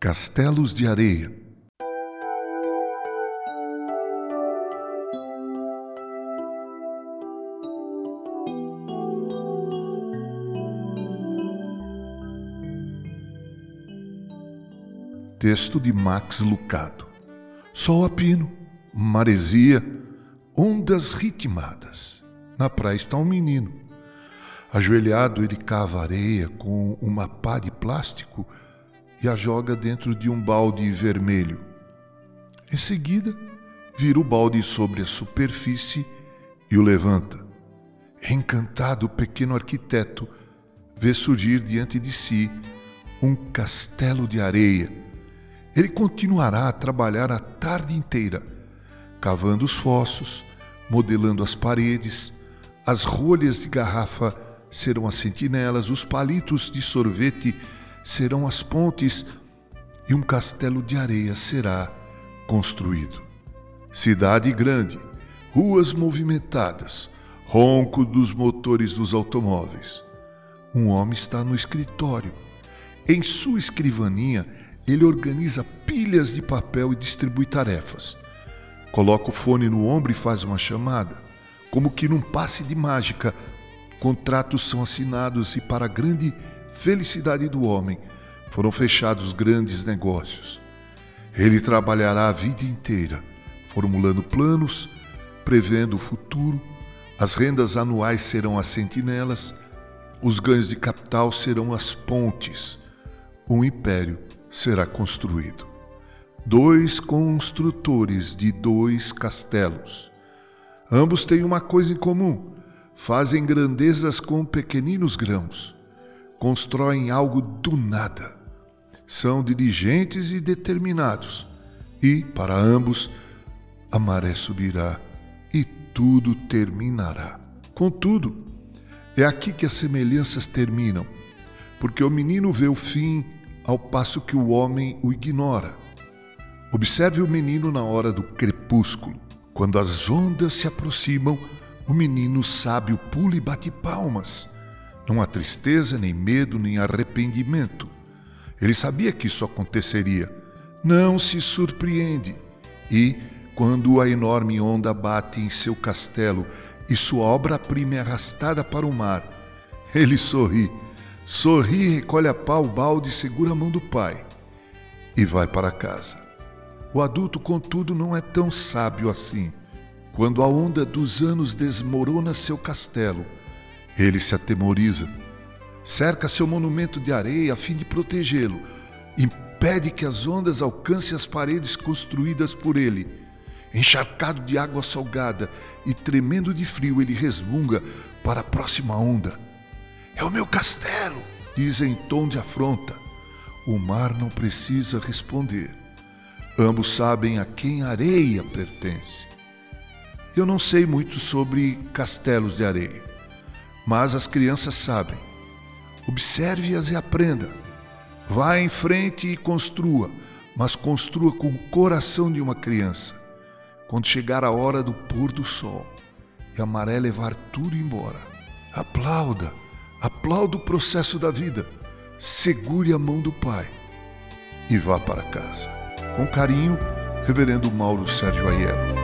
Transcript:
Castelos de Areia. Texto de Max Lucado. Sol a pino, maresia, ondas ritmadas. Na praia está um menino. Ajoelhado, ele cava areia com uma pá de plástico e a joga dentro de um balde vermelho. Em seguida, vira o balde sobre a superfície e o levanta. Encantado, o pequeno arquiteto vê surgir diante de si um castelo de areia. Ele continuará a trabalhar a tarde inteira, cavando os fossos, modelando as paredes, as rolhas de garrafa serão as sentinelas, os palitos de sorvete serão as pontes e um castelo de areia será construído. Cidade grande, ruas movimentadas, ronco dos motores dos automóveis. Um homem está no escritório. Em sua escrivaninha, ele organiza pilhas de papel e distribui tarefas. Coloca o fone no ombro e faz uma chamada. Como que num passe de mágica, contratos são assinados e, para grande felicidade do homem, foram fechados grandes negócios. Ele trabalhará a vida inteira, formulando planos, prevendo o futuro, as rendas anuais serão as sentinelas, os ganhos de capital serão as pontes. Um império será construído. Dois construtores de dois castelos. Ambos têm uma coisa em comum: fazem grandezas com pequeninos grãos constroem algo do nada. São diligentes e determinados, e, para ambos, a maré subirá e tudo terminará. Contudo, é aqui que as semelhanças terminam, porque o menino vê o fim ao passo que o homem o ignora. Observe o menino na hora do crepúsculo. Quando as ondas se aproximam, o menino sábio pula e bate palmas. Não há tristeza, nem medo, nem arrependimento. Ele sabia que isso aconteceria. Não se surpreende. E, quando a enorme onda bate em seu castelo e sua obra-prima é arrastada para o mar, ele sorri. Sorri, recolhe a pau o balde segura a mão do pai. E vai para casa. O adulto, contudo, não é tão sábio assim. Quando a onda dos anos desmorona seu castelo, ele se atemoriza, cerca seu monumento de areia a fim de protegê-lo, impede que as ondas alcancem as paredes construídas por ele. Encharcado de água salgada e tremendo de frio, ele resmunga para a próxima onda. É o meu castelo, diz em tom de afronta. O mar não precisa responder. Ambos sabem a quem a areia pertence. Eu não sei muito sobre castelos de areia mas as crianças sabem. Observe-as e aprenda. Vá em frente e construa, mas construa com o coração de uma criança. Quando chegar a hora do pôr do sol e a maré levar tudo embora, aplauda, aplauda o processo da vida, segure a mão do Pai e vá para casa. Com carinho, Reverendo Mauro Sérgio Aiello.